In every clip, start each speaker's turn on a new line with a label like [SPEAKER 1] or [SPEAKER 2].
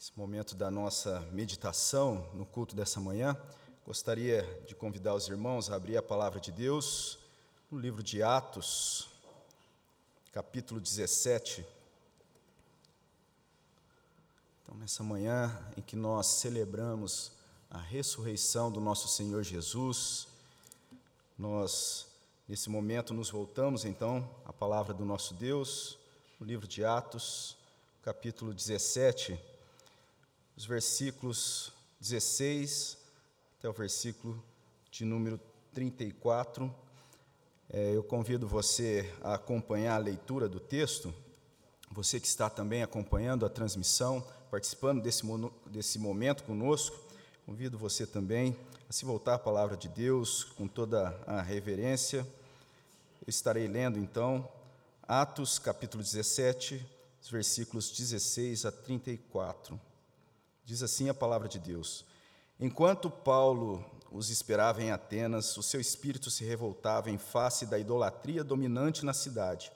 [SPEAKER 1] esse momento da nossa meditação no culto dessa manhã, gostaria de convidar os irmãos a abrir a palavra de Deus no livro de Atos, capítulo 17. Então, nessa manhã em que nós celebramos a ressurreição do nosso Senhor Jesus, nós, nesse momento, nos voltamos então à palavra do nosso Deus, no livro de Atos, capítulo 17 os versículos 16 até o versículo de número 34. É, eu convido você a acompanhar a leitura do texto, você que está também acompanhando a transmissão, participando desse, desse momento conosco, convido você também a se voltar à palavra de Deus com toda a reverência. Eu estarei lendo então Atos capítulo 17, versículos 16 a 34. Diz assim a palavra de Deus: Enquanto Paulo os esperava em Atenas, o seu espírito se revoltava em face da idolatria dominante na cidade.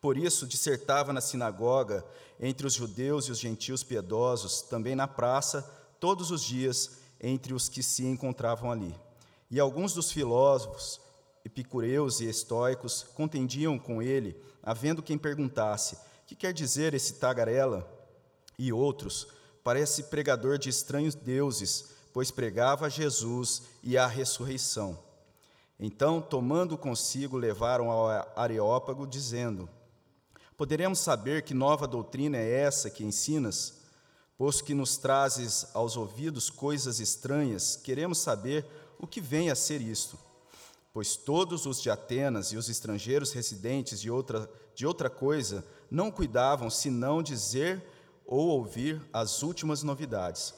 [SPEAKER 1] Por isso, dissertava na sinagoga, entre os judeus e os gentios piedosos, também na praça, todos os dias, entre os que se encontravam ali. E alguns dos filósofos, epicureus e estoicos, contendiam com ele, havendo quem perguntasse: Que quer dizer esse tagarela? E outros, parece pregador de estranhos deuses, pois pregava Jesus e a ressurreição. Então, tomando consigo, levaram ao Areópago, dizendo: Poderemos saber que nova doutrina é essa que ensinas? Posto que nos trazes aos ouvidos coisas estranhas, queremos saber o que vem a ser isto. Pois todos os de Atenas e os estrangeiros residentes de outra, de outra coisa não cuidavam senão dizer ou ouvir as últimas novidades.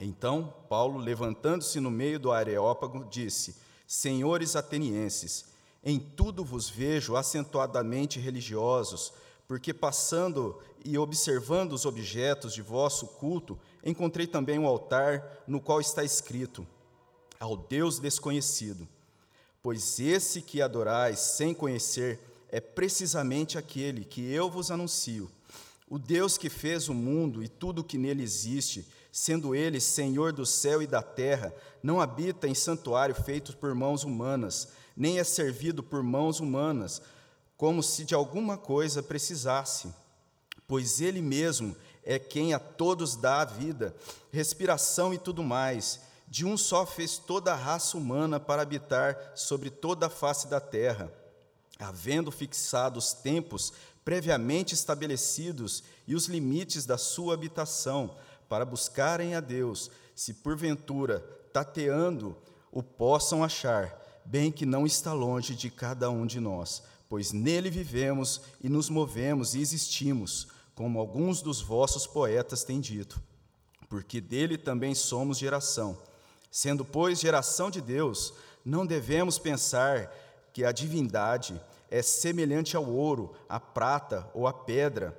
[SPEAKER 1] Então, Paulo, levantando-se no meio do Areópago, disse: Senhores atenienses, em tudo vos vejo acentuadamente religiosos, porque passando e observando os objetos de vosso culto, encontrei também um altar no qual está escrito: Ao Deus desconhecido. Pois esse que adorais sem conhecer é precisamente aquele que eu vos anuncio o Deus que fez o mundo e tudo o que nele existe, sendo ele Senhor do céu e da terra, não habita em santuário feito por mãos humanas, nem é servido por mãos humanas, como se de alguma coisa precisasse, pois ele mesmo é quem a todos dá a vida, respiração e tudo mais. De um só fez toda a raça humana para habitar sobre toda a face da terra, havendo fixado os tempos previamente estabelecidos e os limites da sua habitação, para buscarem a Deus, se porventura, tateando, o possam achar, bem que não está longe de cada um de nós, pois nele vivemos e nos movemos e existimos, como alguns dos vossos poetas têm dito, porque dele também somos geração. Sendo, pois, geração de Deus, não devemos pensar que a divindade é semelhante ao ouro, à prata ou à pedra,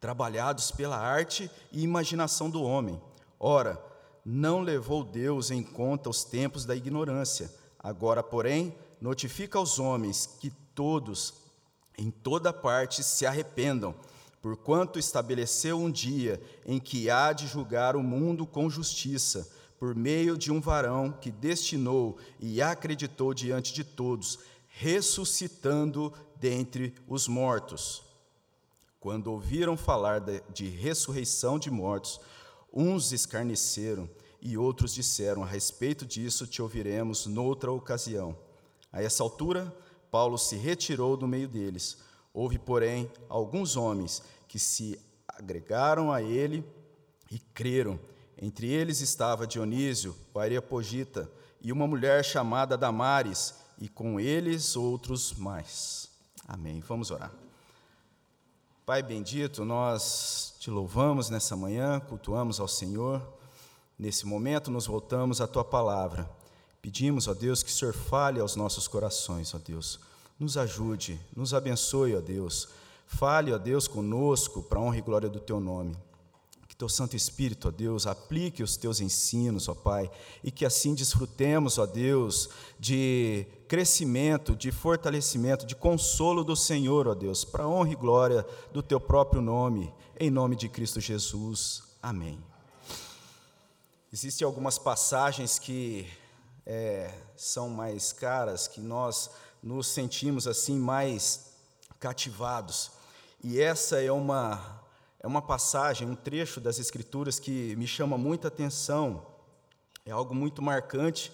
[SPEAKER 1] trabalhados pela arte e imaginação do homem. Ora, não levou Deus em conta os tempos da ignorância. Agora, porém, notifica aos homens que todos, em toda parte, se arrependam, porquanto estabeleceu um dia em que há de julgar o mundo com justiça, por meio de um varão que destinou e acreditou diante de todos ressuscitando dentre os mortos. Quando ouviram falar de, de ressurreição de mortos, uns escarneceram e outros disseram: A respeito disso te ouviremos noutra ocasião. A essa altura, Paulo se retirou do meio deles. Houve, porém, alguns homens que se agregaram a ele e creram. Entre eles estava Dionísio, o Areopagita, e uma mulher chamada Damares, e com eles outros mais. Amém. Vamos orar. Pai bendito, nós te louvamos nessa manhã, cultuamos ao Senhor. Nesse momento, nos voltamos à tua palavra. Pedimos, ó Deus, que o Senhor fale aos nossos corações, ó Deus. Nos ajude, nos abençoe, ó Deus. Fale, ó Deus, conosco, para a honra e glória do teu nome. Que teu Santo Espírito, ó Deus, aplique os teus ensinos, ó Pai, e que assim desfrutemos, ó Deus, de crescimento, de fortalecimento, de consolo do Senhor, ó Deus, para honra e glória do teu próprio nome, em nome de Cristo Jesus. Amém. Existem algumas passagens que é, são mais caras, que nós nos sentimos assim mais cativados. E essa é uma é uma passagem, um trecho das Escrituras que me chama muita atenção. É algo muito marcante,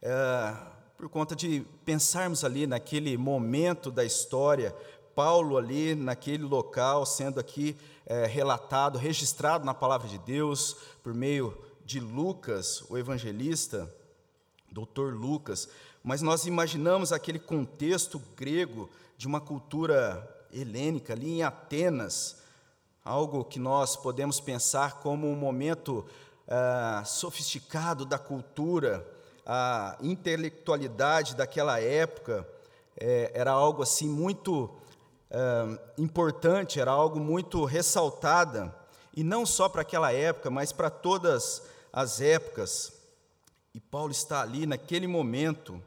[SPEAKER 1] é, por conta de pensarmos ali naquele momento da história, Paulo ali naquele local, sendo aqui é, relatado, registrado na palavra de Deus, por meio de Lucas, o evangelista, doutor Lucas, mas nós imaginamos aquele contexto grego de uma cultura helênica ali em Atenas, algo que nós podemos pensar como um momento ah, sofisticado da cultura, a intelectualidade daquela época é, era algo assim muito ah, importante, era algo muito ressaltada, e não só para aquela época, mas para todas as épocas. E Paulo está ali naquele momento,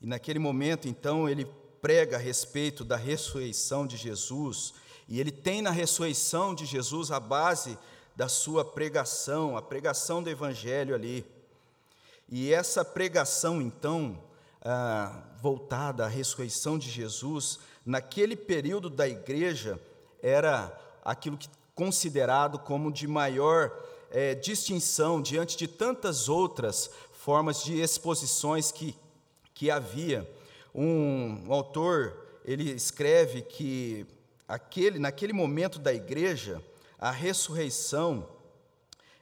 [SPEAKER 1] e naquele momento então ele prega a respeito da ressurreição de Jesus, e ele tem na ressurreição de Jesus a base da sua pregação, a pregação do Evangelho ali. E essa pregação, então, ah, voltada à ressurreição de Jesus, naquele período da igreja, era aquilo que considerado como de maior é, distinção diante de tantas outras formas de exposições que, que havia. Um, um autor ele escreve que aquele, naquele momento da igreja, a ressurreição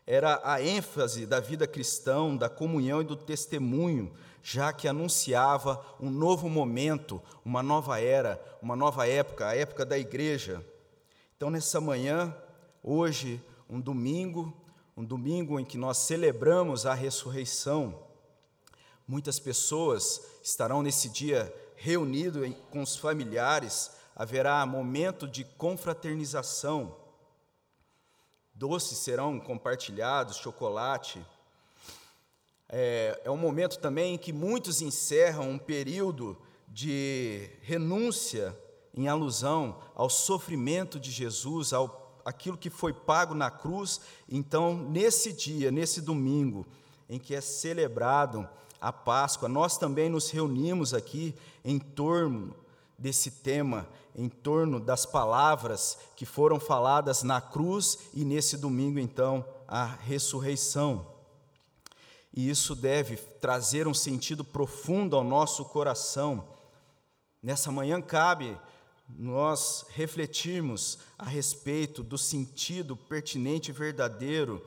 [SPEAKER 1] era a ênfase da vida cristã, da comunhão e do testemunho, já que anunciava um novo momento, uma nova era, uma nova época, a época da igreja. Então, nessa manhã, hoje, um domingo, um domingo em que nós celebramos a ressurreição, muitas pessoas estarão nesse dia reunidos com os familiares, haverá momento de confraternização, doces serão compartilhados, chocolate. É, é um momento também em que muitos encerram um período de renúncia em alusão ao sofrimento de Jesus, ao aquilo que foi pago na cruz. Então, nesse dia, nesse domingo, em que é celebrado a Páscoa, nós também nos reunimos aqui em torno desse tema em torno das palavras que foram faladas na cruz e nesse domingo, então, a ressurreição. E isso deve trazer um sentido profundo ao nosso coração. Nessa manhã cabe nós refletirmos a respeito do sentido pertinente e verdadeiro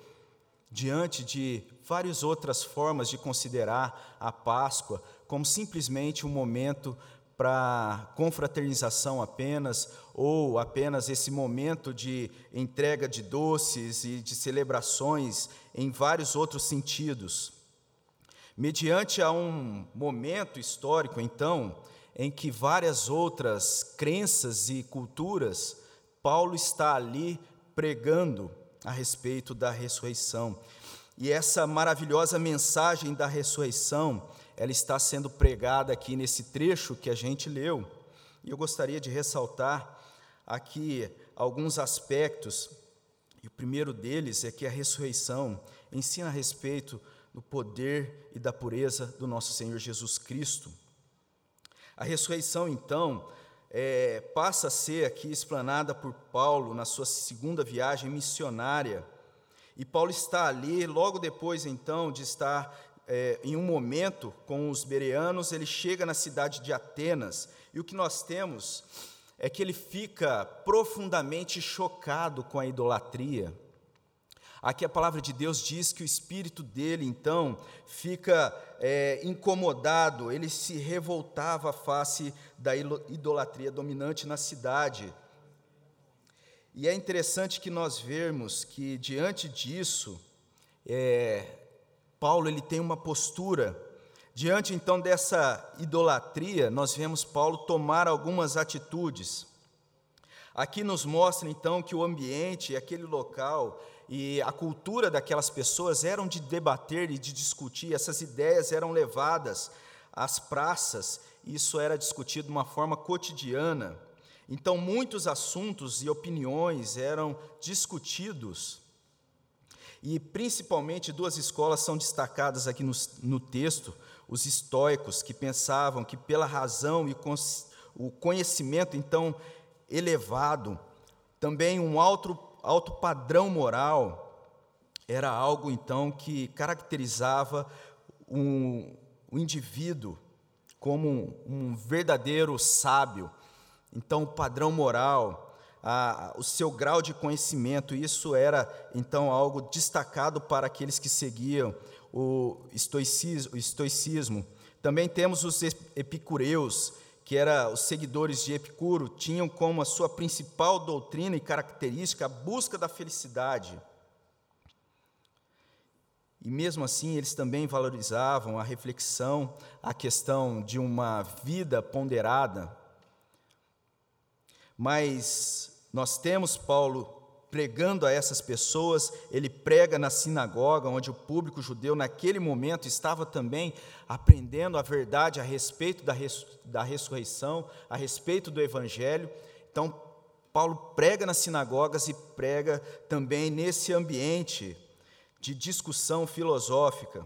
[SPEAKER 1] diante de várias outras formas de considerar a Páscoa como simplesmente um momento para confraternização apenas, ou apenas esse momento de entrega de doces e de celebrações em vários outros sentidos. Mediante a um momento histórico, então, em que várias outras crenças e culturas, Paulo está ali pregando a respeito da ressurreição. E essa maravilhosa mensagem da ressurreição, ela está sendo pregada aqui nesse trecho que a gente leu. E eu gostaria de ressaltar aqui alguns aspectos. E o primeiro deles é que a ressurreição ensina a respeito do poder e da pureza do nosso Senhor Jesus Cristo. A ressurreição, então, é, passa a ser aqui explanada por Paulo na sua segunda viagem missionária. E Paulo está ali, logo depois, então, de estar é, em um momento com os bereanos, ele chega na cidade de Atenas, e o que nós temos é que ele fica profundamente chocado com a idolatria. Aqui a palavra de Deus diz que o espírito dele, então, fica é, incomodado, ele se revoltava face da idolatria dominante na cidade. E é interessante que nós vemos que, diante disso, é, Paulo ele tem uma postura. Diante então dessa idolatria, nós vemos Paulo tomar algumas atitudes. Aqui nos mostra então que o ambiente, aquele local e a cultura daquelas pessoas eram de debater e de discutir, essas ideias eram levadas às praças, isso era discutido de uma forma cotidiana. Então, muitos assuntos e opiniões eram discutidos E principalmente duas escolas são destacadas aqui no, no texto: os estoicos, que pensavam que pela razão e o conhecimento então elevado, também um alto, alto padrão moral, era algo então que caracterizava um, um indivíduo como um, um verdadeiro sábio. Então, o padrão moral, a, o seu grau de conhecimento, isso era então algo destacado para aqueles que seguiam o estoicismo. O estoicismo. Também temos os epicureus, que eram os seguidores de Epicuro, tinham como a sua principal doutrina e característica a busca da felicidade. E mesmo assim, eles também valorizavam a reflexão, a questão de uma vida ponderada. Mas nós temos Paulo pregando a essas pessoas, ele prega na sinagoga, onde o público judeu, naquele momento, estava também aprendendo a verdade a respeito da, res, da ressurreição, a respeito do evangelho. Então, Paulo prega nas sinagogas e prega também nesse ambiente de discussão filosófica.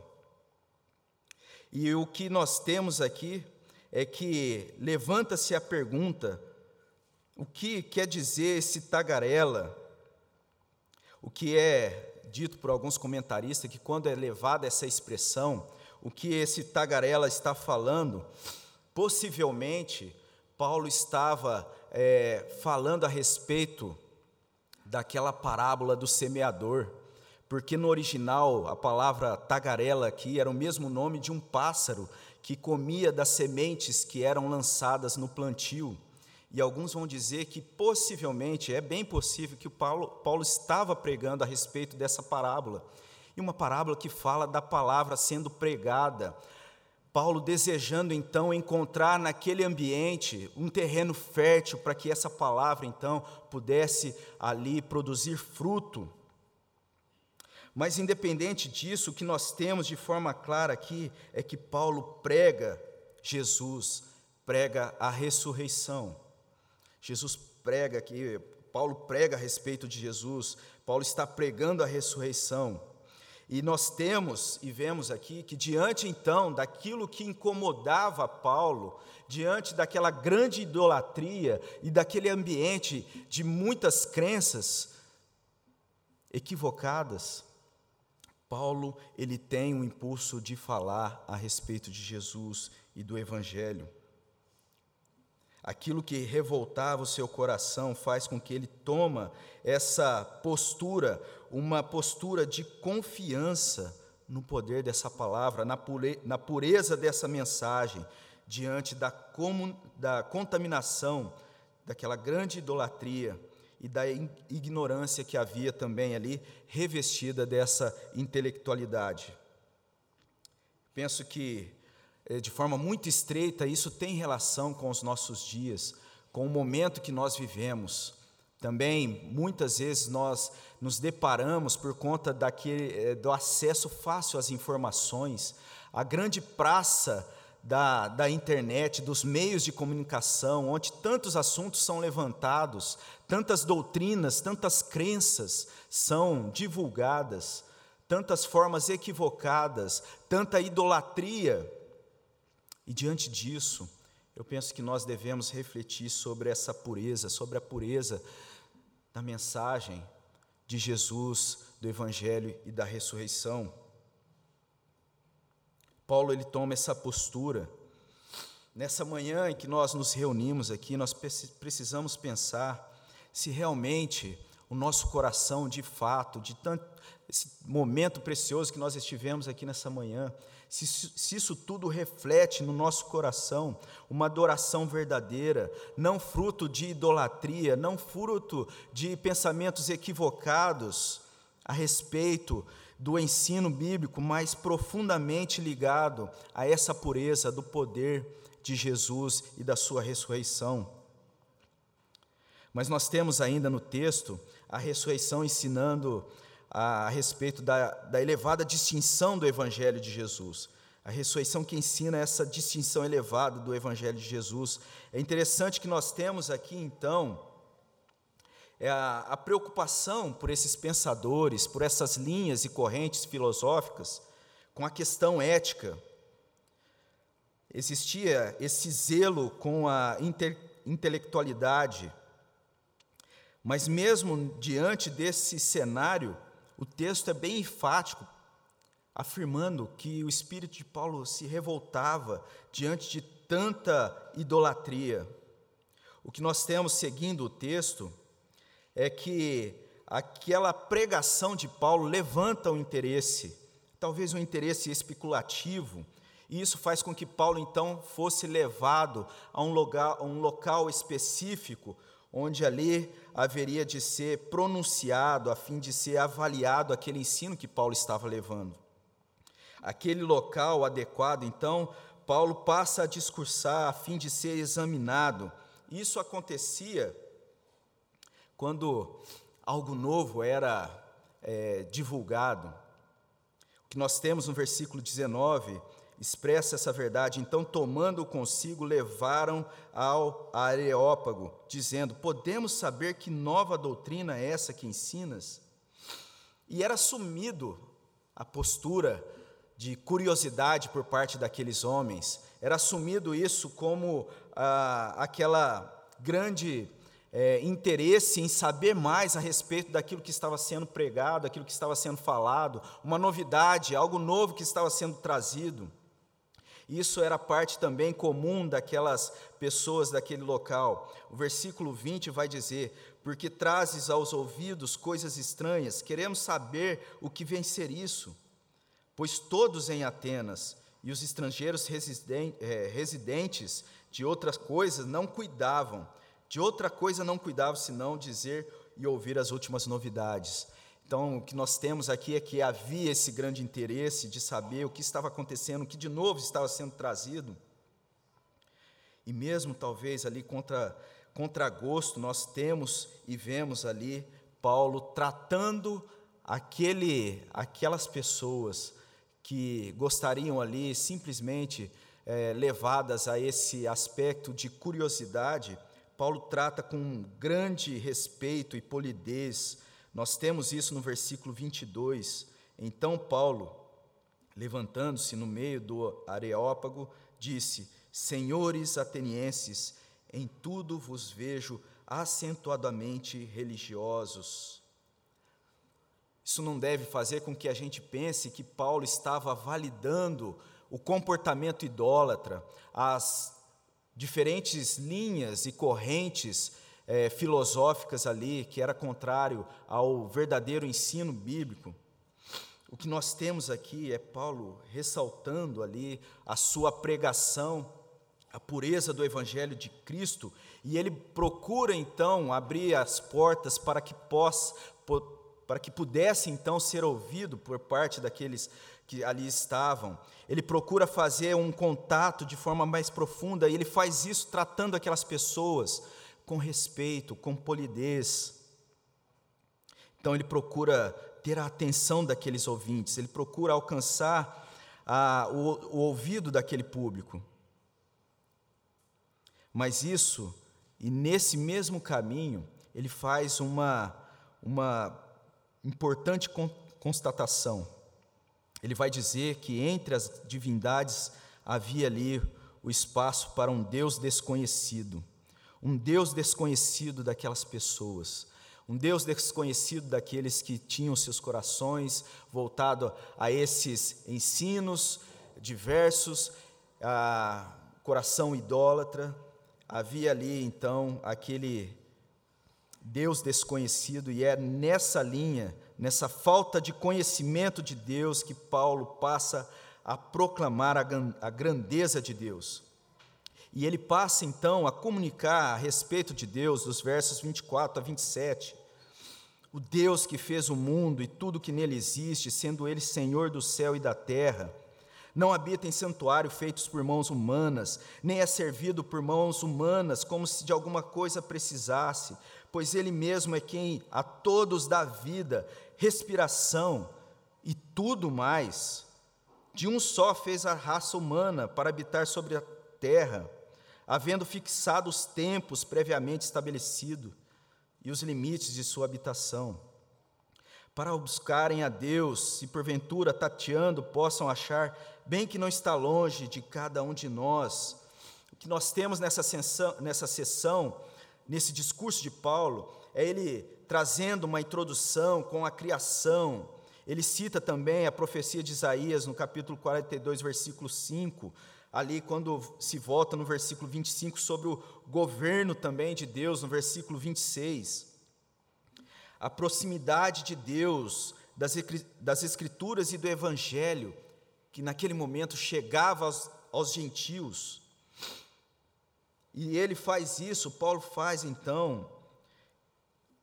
[SPEAKER 1] E o que nós temos aqui é que levanta-se a pergunta: o que quer dizer esse tagarela? O que é dito por alguns comentaristas que, quando é levada essa expressão, o que esse tagarela está falando, possivelmente Paulo estava é, falando a respeito daquela parábola do semeador, porque no original a palavra tagarela aqui era o mesmo nome de um pássaro que comia das sementes que eram lançadas no plantio. E alguns vão dizer que possivelmente, é bem possível, que o Paulo, Paulo estava pregando a respeito dessa parábola. E uma parábola que fala da palavra sendo pregada. Paulo desejando então encontrar naquele ambiente um terreno fértil para que essa palavra então pudesse ali produzir fruto. Mas independente disso, o que nós temos de forma clara aqui é que Paulo prega Jesus, prega a ressurreição. Jesus prega aqui, Paulo prega a respeito de Jesus, Paulo está pregando a ressurreição. E nós temos e vemos aqui que, diante então daquilo que incomodava Paulo, diante daquela grande idolatria e daquele ambiente de muitas crenças equivocadas, Paulo ele tem um impulso de falar a respeito de Jesus e do Evangelho. Aquilo que revoltava o seu coração faz com que ele toma essa postura, uma postura de confiança no poder dessa palavra, na pureza dessa mensagem, diante da, da contaminação daquela grande idolatria e da ignorância que havia também ali, revestida dessa intelectualidade. Penso que de forma muito estreita, isso tem relação com os nossos dias, com o momento que nós vivemos. Também, muitas vezes, nós nos deparamos por conta daquele, eh, do acesso fácil às informações, a grande praça da, da internet, dos meios de comunicação, onde tantos assuntos são levantados, tantas doutrinas, tantas crenças são divulgadas, tantas formas equivocadas, tanta idolatria e diante disso, eu penso que nós devemos refletir sobre essa pureza, sobre a pureza da mensagem de Jesus, do Evangelho e da ressurreição. Paulo ele toma essa postura. Nessa manhã em que nós nos reunimos aqui, nós precisamos pensar se realmente o nosso coração, de fato, de tanto esse momento precioso que nós estivemos aqui nessa manhã, se, se isso tudo reflete no nosso coração uma adoração verdadeira, não fruto de idolatria, não fruto de pensamentos equivocados a respeito do ensino bíblico, mas profundamente ligado a essa pureza do poder de Jesus e da sua ressurreição. Mas nós temos ainda no texto a ressurreição ensinando a, a respeito da, da elevada distinção do Evangelho de Jesus. A ressurreição que ensina essa distinção elevada do Evangelho de Jesus. É interessante que nós temos aqui, então, é a, a preocupação por esses pensadores, por essas linhas e correntes filosóficas, com a questão ética. Existia esse zelo com a inte, intelectualidade, mas mesmo diante desse cenário, o texto é bem enfático, afirmando que o espírito de Paulo se revoltava diante de tanta idolatria. O que nós temos seguindo o texto é que aquela pregação de Paulo levanta o interesse, talvez um interesse especulativo, e isso faz com que Paulo então fosse levado a um local, a um local específico, onde ali haveria de ser pronunciado, a fim de ser avaliado aquele ensino que Paulo estava levando. Aquele local adequado, então, Paulo passa a discursar a fim de ser examinado. Isso acontecia quando algo novo era é, divulgado. O que nós temos no versículo 19 expressa essa verdade. Então, tomando consigo, levaram ao Areópago, dizendo: Podemos saber que nova doutrina é essa que ensinas? E era assumido a postura de curiosidade por parte daqueles homens, era assumido isso como ah, aquela grande é, interesse em saber mais a respeito daquilo que estava sendo pregado, daquilo que estava sendo falado, uma novidade, algo novo que estava sendo trazido. Isso era parte também comum daquelas pessoas daquele local. O versículo 20 vai dizer: Porque trazes aos ouvidos coisas estranhas, queremos saber o que vem ser isso. Pois todos em Atenas e os estrangeiros é, residentes de outras coisas não cuidavam de outra coisa não cuidava senão dizer e ouvir as últimas novidades. Então, o que nós temos aqui é que havia esse grande interesse de saber o que estava acontecendo, o que de novo estava sendo trazido. E mesmo talvez ali contra contra gosto, nós temos e vemos ali Paulo tratando aquele aquelas pessoas que gostariam ali simplesmente é, levadas a esse aspecto de curiosidade Paulo trata com grande respeito e polidez. Nós temos isso no versículo 22. Então Paulo, levantando-se no meio do Areópago, disse: Senhores atenienses, em tudo vos vejo acentuadamente religiosos. Isso não deve fazer com que a gente pense que Paulo estava validando o comportamento idólatra, as diferentes linhas e correntes é, filosóficas ali, que era contrário ao verdadeiro ensino bíblico. O que nós temos aqui é Paulo ressaltando ali a sua pregação, a pureza do Evangelho de Cristo, e ele procura então abrir as portas para que possa, para que pudesse então ser ouvido por parte daqueles que ali estavam. Ele procura fazer um contato de forma mais profunda e ele faz isso tratando aquelas pessoas com respeito, com polidez. Então ele procura ter a atenção daqueles ouvintes, ele procura alcançar a, o, o ouvido daquele público. Mas isso, e nesse mesmo caminho, ele faz uma, uma importante constatação. Ele vai dizer que entre as divindades havia ali o espaço para um Deus desconhecido, um Deus desconhecido daquelas pessoas, um Deus desconhecido daqueles que tinham seus corações voltado a esses ensinos diversos, a coração idólatra. Havia ali então aquele Deus desconhecido, e é nessa linha nessa falta de conhecimento de Deus que Paulo passa a proclamar a grandeza de Deus. E ele passa então a comunicar a respeito de Deus, dos versos 24 a 27. O Deus que fez o mundo e tudo que nele existe, sendo ele Senhor do céu e da terra, não habita em santuário feitos por mãos humanas, nem é servido por mãos humanas, como se de alguma coisa precisasse, pois Ele mesmo é quem a todos dá vida respiração e tudo mais. De um só fez a raça humana para habitar sobre a terra, havendo fixado os tempos previamente estabelecidos, e os limites de sua habitação. Para buscarem a Deus, se porventura tateando possam achar, bem que não está longe de cada um de nós. O que nós temos nessa nessa sessão, nesse discurso de Paulo, é ele trazendo uma introdução com a criação. Ele cita também a profecia de Isaías no capítulo 42, versículo 5, ali quando se volta no versículo 25 sobre o governo também de Deus, no versículo 26. A proximidade de Deus, das, Escrituras e do Evangelho, que naquele momento chegava aos, aos gentios. E ele faz isso, Paulo faz então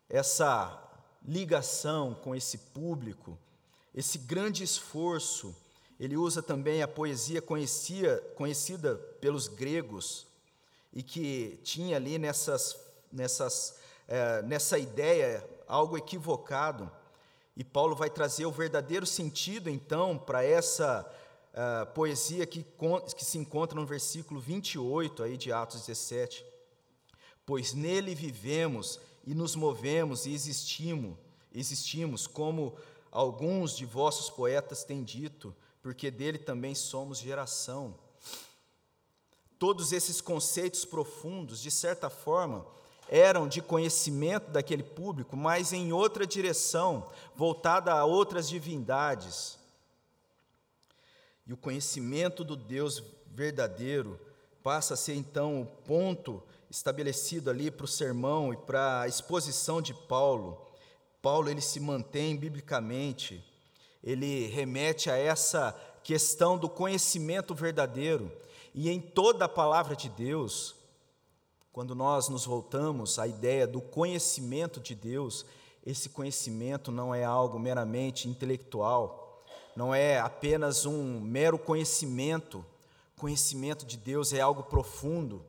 [SPEAKER 1] essa ligação com esse público, esse grande esforço ele usa também a poesia conhecia, conhecida pelos gregos e que tinha ali nessas, nessas, é, nessa ideia algo equivocado. E Paulo vai trazer o verdadeiro sentido, então, para essa é, poesia que, que se encontra no versículo 28 aí de Atos 17. Pois nele vivemos e nos movemos e existimos, existimos como alguns de vossos poetas têm dito, porque dele também somos geração. Todos esses conceitos profundos, de certa forma, eram de conhecimento daquele público, mas em outra direção, voltada a outras divindades. E o conhecimento do Deus verdadeiro passa a ser então o ponto estabelecido ali para o sermão e para a exposição de Paulo. Paulo ele se mantém biblicamente ele remete a essa questão do conhecimento verdadeiro. E em toda a palavra de Deus, quando nós nos voltamos à ideia do conhecimento de Deus, esse conhecimento não é algo meramente intelectual, não é apenas um mero conhecimento. Conhecimento de Deus é algo profundo,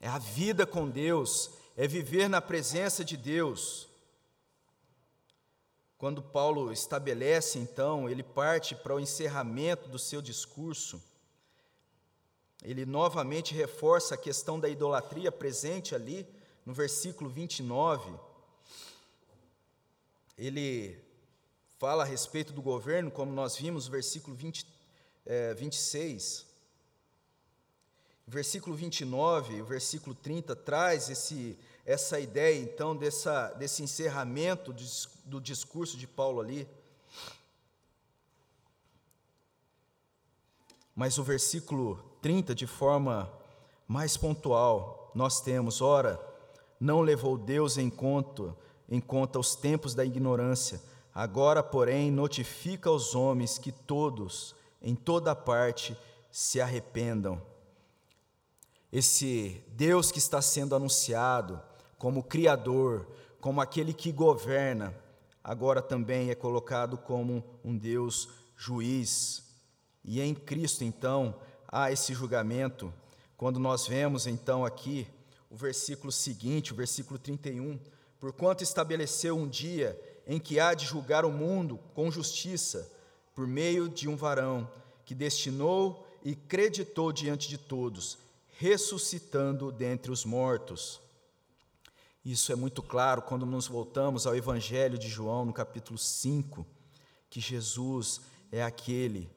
[SPEAKER 1] é a vida com Deus, é viver na presença de Deus. Quando Paulo estabelece, então, ele parte para o encerramento do seu discurso, ele novamente reforça a questão da idolatria presente ali no versículo 29. Ele fala a respeito do governo, como nós vimos versículo 20, é, 26. O versículo 29, o versículo 30 traz esse essa ideia, então, dessa, desse encerramento do, discurso de Paulo ali. Mas o versículo 30, de forma mais pontual, nós temos: ora, não levou Deus em conta, em conta os tempos da ignorância, agora, porém, notifica aos homens que todos, em toda parte, se arrependam. Esse Deus que está sendo anunciado, como Criador, como aquele que governa, agora também é colocado como um Deus juiz. E em Cristo, então, há esse julgamento. Quando nós vemos, então, aqui o versículo seguinte, o versículo 31, porquanto estabeleceu um dia em que há de julgar o mundo com justiça, por meio de um varão que destinou e creditou diante de todos, ressuscitando dentre os mortos isso é muito claro quando nos voltamos ao Evangelho de João, no capítulo 5, que Jesus é aquele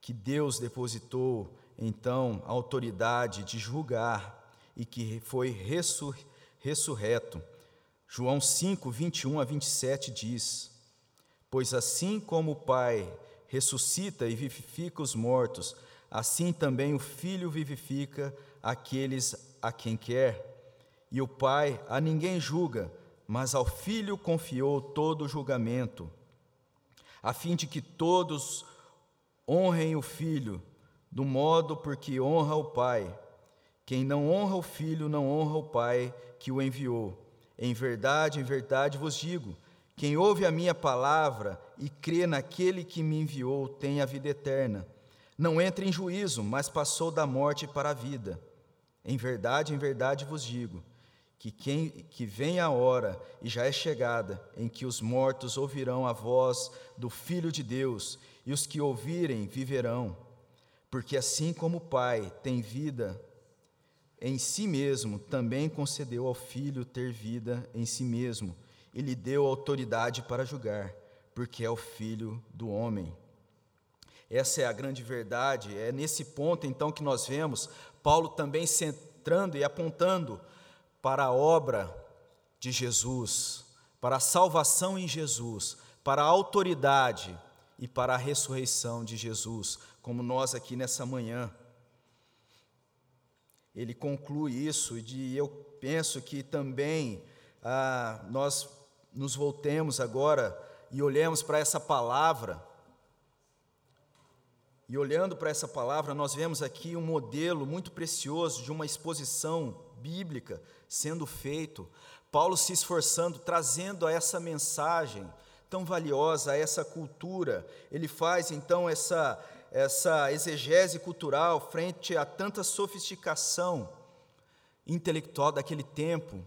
[SPEAKER 1] que Deus depositou, então, a autoridade de julgar e que foi ressur ressurreto. João 5, 21 a 27 diz: Pois assim como o Pai ressuscita e vivifica os mortos, assim também o Filho vivifica aqueles a quem quer. E o Pai a ninguém julga, mas ao Filho confiou todo o julgamento, a fim de que todos honrem o Filho, do modo por que honra o Pai. Quem não honra o Filho não honra o Pai que o enviou. Em verdade, em verdade vos digo: quem ouve a minha palavra e crê naquele que me enviou tem a vida eterna. Não entra em juízo, mas passou da morte para a vida. Em verdade, em verdade vos digo: que, quem, que vem a hora, e já é chegada, em que os mortos ouvirão a voz do Filho de Deus, e os que ouvirem viverão. Porque assim como o Pai tem vida em si mesmo, também concedeu ao filho ter vida em si mesmo, e lhe deu autoridade para julgar, porque é o filho do homem. Essa é a grande verdade, é nesse ponto então que nós vemos Paulo também centrando e apontando para a obra de Jesus, para a salvação em Jesus, para a autoridade e para a ressurreição de Jesus, como nós aqui nessa manhã. Ele conclui isso e eu penso que também ah, nós nos voltemos agora e olhemos para essa palavra. E olhando para essa palavra, nós vemos aqui um modelo muito precioso de uma exposição bíblica sendo feito. Paulo se esforçando, trazendo a essa mensagem tão valiosa, a essa cultura. Ele faz então essa essa exegese cultural frente a tanta sofisticação intelectual daquele tempo,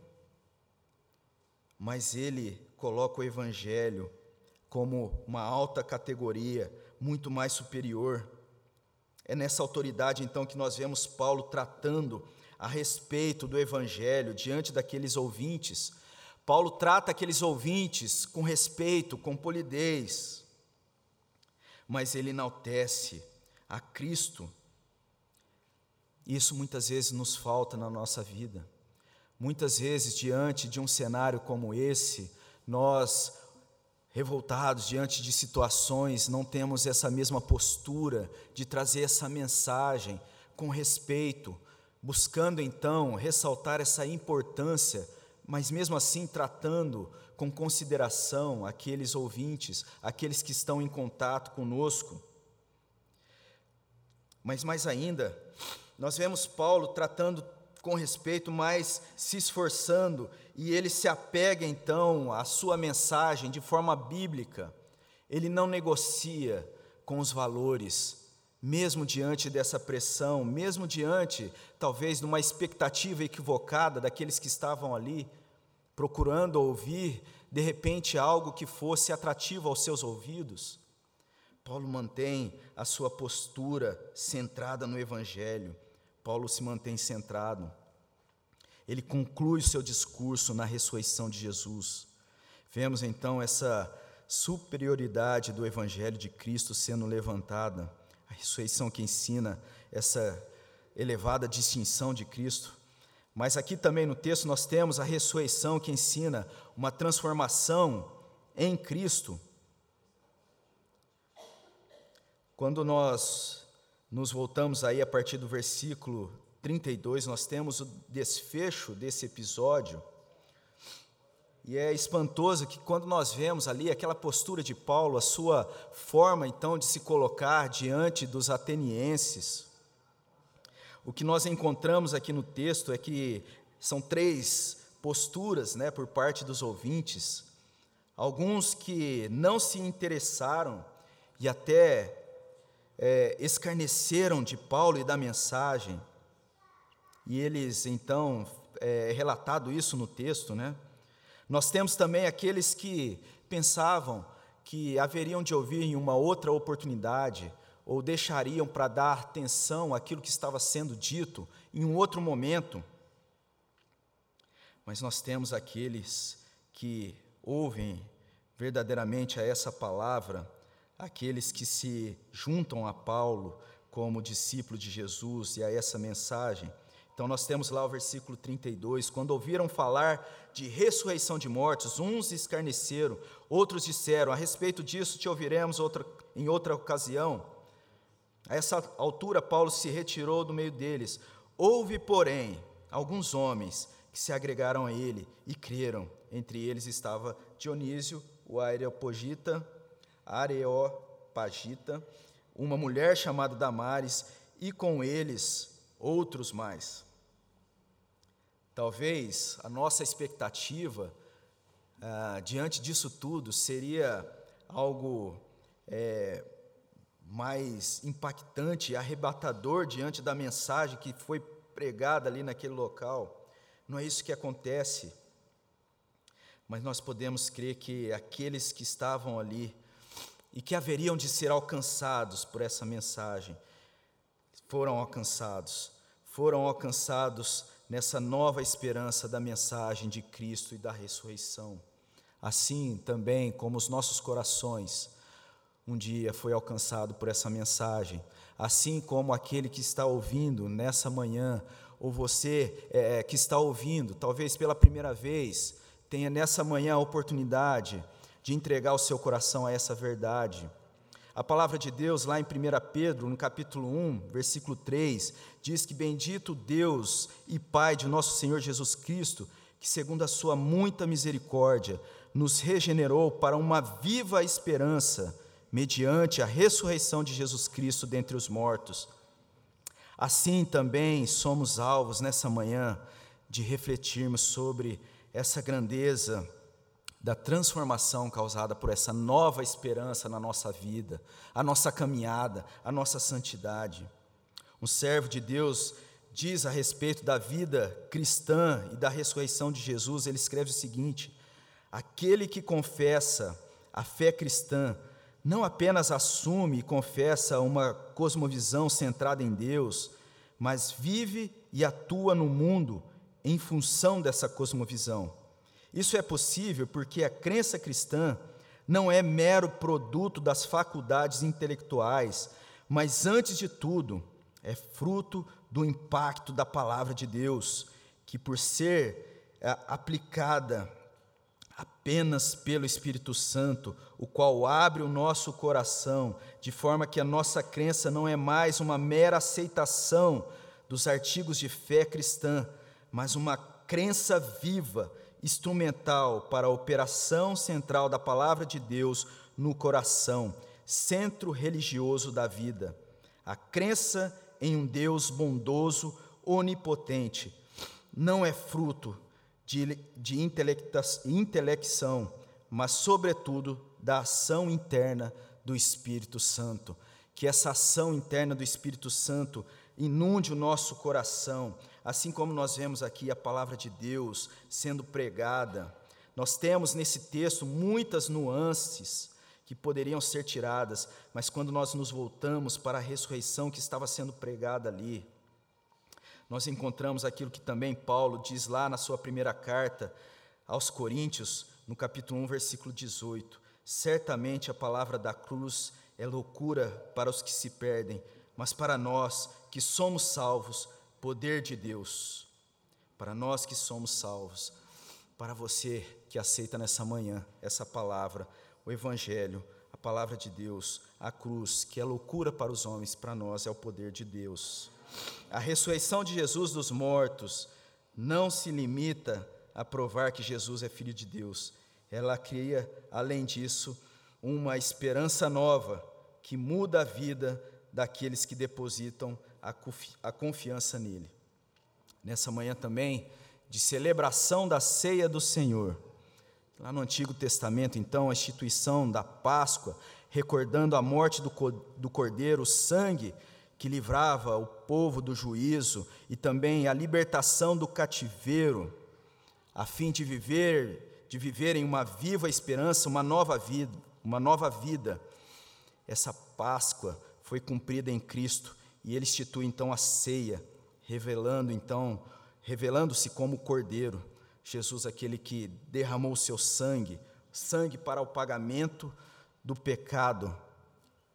[SPEAKER 1] mas ele coloca o Evangelho como uma alta categoria, muito mais superior. É nessa autoridade, então, que nós vemos Paulo tratando a respeito do Evangelho diante daqueles ouvintes. Paulo trata aqueles ouvintes com respeito, com polidez mas ele enaltece a Cristo. Isso muitas vezes nos falta na nossa vida. Muitas vezes, diante de um cenário como esse, nós, revoltados diante de situações, não temos essa mesma postura de trazer essa mensagem com respeito, buscando então ressaltar essa importância, mas mesmo assim tratando com consideração aqueles ouvintes, aqueles que estão em contato conosco. Mas mais ainda, nós vemos Paulo tratando com respeito, mas se esforçando, e ele se apega então à sua mensagem de forma bíblica. Ele não negocia com os valores, mesmo diante dessa pressão, mesmo diante, talvez, de uma expectativa equivocada daqueles que estavam ali procurando ouvir, de repente, algo que fosse atrativo aos seus ouvidos. Paulo mantém a sua postura centrada no Evangelho. Paulo se mantém centrado. Ele conclui o seu discurso na ressurreição de Jesus. Vemos então essa superioridade do Evangelho de Cristo sendo levantada, a ressurreição que ensina essa elevada distinção de Cristo. Mas aqui também no texto nós temos a ressurreição que ensina uma transformação em Cristo. Quando nós nos voltamos aí a partir do versículo 32, nós temos o desfecho desse episódio. E é espantoso que quando nós vemos ali aquela postura de Paulo, a sua forma então de se colocar diante dos atenienses, o que nós encontramos aqui no texto é que são três posturas né, por parte dos ouvintes. Alguns que não se interessaram e até é, escarneceram de Paulo e da mensagem. E eles, então, é relatado isso no texto, né? Nós temos também aqueles que pensavam que haveriam de ouvir em uma outra oportunidade, ou deixariam para dar atenção àquilo que estava sendo dito em um outro momento. Mas nós temos aqueles que ouvem verdadeiramente a essa palavra, aqueles que se juntam a Paulo como discípulo de Jesus e a essa mensagem. Então nós temos lá o versículo 32, quando ouviram falar de ressurreição de mortos, uns escarneceram, outros disseram: "A respeito disso te ouviremos outra, em outra ocasião". A essa altura, Paulo se retirou do meio deles. Houve, porém, alguns homens que se agregaram a ele e creram. Entre eles estava Dionísio, o Areopagita, Areopagita, uma mulher chamada Damares, e com eles outros mais. Talvez a nossa expectativa ah, diante disso tudo seria algo é, mais impactante arrebatador diante da mensagem que foi pregada ali naquele local. Não é isso que acontece. Mas nós podemos crer que aqueles que estavam ali e que haveriam de ser alcançados por essa mensagem foram alcançados. foram alcançados nessa nova esperança da mensagem de Cristo e da ressurreição. Assim também como os nossos corações um dia foi alcançado por essa mensagem, assim como aquele que está ouvindo nessa manhã, ou você é, que está ouvindo, talvez pela primeira vez, tenha nessa manhã a oportunidade de entregar o seu coração a essa verdade. A palavra de Deus, lá em 1 Pedro, no capítulo 1, versículo 3, diz que bendito Deus e Pai de nosso Senhor Jesus Cristo, que segundo a sua muita misericórdia, nos regenerou para uma viva esperança, mediante a ressurreição de Jesus Cristo dentre os mortos. Assim também somos alvos nessa manhã de refletirmos sobre essa grandeza da transformação causada por essa nova esperança na nossa vida, a nossa caminhada, a nossa santidade. Um servo de Deus diz a respeito da vida cristã e da ressurreição de Jesus, ele escreve o seguinte: aquele que confessa a fé cristã não apenas assume e confessa uma cosmovisão centrada em Deus, mas vive e atua no mundo em função dessa cosmovisão. Isso é possível porque a crença cristã não é mero produto das faculdades intelectuais, mas, antes de tudo, é fruto do impacto da palavra de Deus, que, por ser é, aplicada apenas pelo Espírito Santo, o qual abre o nosso coração, de forma que a nossa crença não é mais uma mera aceitação dos artigos de fé cristã, mas uma crença viva instrumental para a operação central da palavra de Deus no coração, centro religioso da vida. A crença em um Deus bondoso, onipotente, não é fruto de, de intelecção, mas, sobretudo, da ação interna do Espírito Santo. Que essa ação interna do Espírito Santo inunde o nosso coração, assim como nós vemos aqui a palavra de Deus sendo pregada, nós temos nesse texto muitas nuances que poderiam ser tiradas, mas quando nós nos voltamos para a ressurreição que estava sendo pregada ali, nós encontramos aquilo que também Paulo diz lá na sua primeira carta aos Coríntios, no capítulo 1, versículo 18: Certamente a palavra da cruz é loucura para os que se perdem, mas para nós que somos salvos, poder de Deus. Para nós que somos salvos, para você que aceita nessa manhã essa palavra, o Evangelho, a palavra de Deus, a cruz, que é loucura para os homens, para nós é o poder de Deus. A ressurreição de Jesus dos mortos não se limita a provar que Jesus é filho de Deus, ela cria, além disso, uma esperança nova que muda a vida daqueles que depositam a confiança nele. Nessa manhã também, de celebração da ceia do Senhor. Lá no Antigo Testamento, então, a instituição da Páscoa, recordando a morte do cordeiro, o sangue que livrava o povo do juízo e também a libertação do cativeiro, a fim de viver, de viverem uma viva esperança, uma nova vida, uma nova vida. Essa Páscoa foi cumprida em Cristo e ele institui então a ceia, revelando então, revelando-se como Cordeiro, Jesus aquele que derramou o seu sangue, sangue para o pagamento do pecado.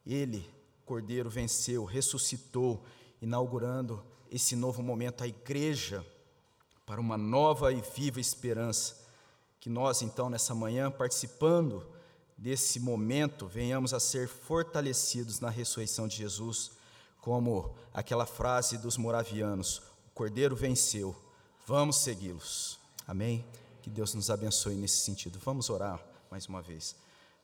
[SPEAKER 1] Ele, Cordeiro, venceu, ressuscitou, inaugurando esse novo momento a igreja para uma nova e viva esperança. Que nós então nessa manhã participando desse momento venhamos a ser fortalecidos na ressurreição de Jesus como aquela frase dos moravianos: o cordeiro venceu, vamos segui-los. Amém? Que Deus nos abençoe nesse sentido. Vamos orar mais uma vez.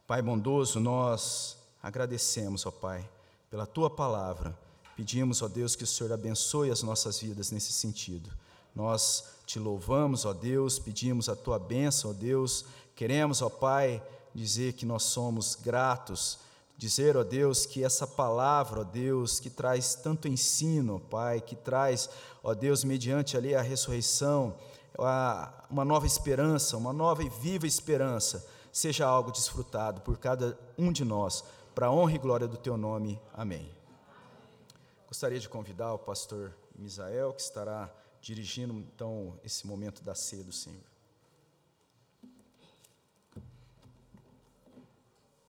[SPEAKER 1] Pai bondoso, nós agradecemos, ó Pai, pela tua palavra. Pedimos, ó Deus, que o Senhor abençoe as nossas vidas nesse sentido. Nós te louvamos, ó Deus, pedimos a tua bênção, ó Deus. Queremos, ó Pai, dizer que nós somos gratos dizer, ó Deus, que essa palavra, ó Deus, que traz tanto ensino, Pai, que traz, ó Deus, mediante ali a ressurreição, uma nova esperança, uma nova e viva esperança, seja algo desfrutado por cada um de nós, para a honra e glória do Teu nome. Amém. Gostaria de convidar o pastor Misael, que estará dirigindo então esse momento da ceia do Senhor.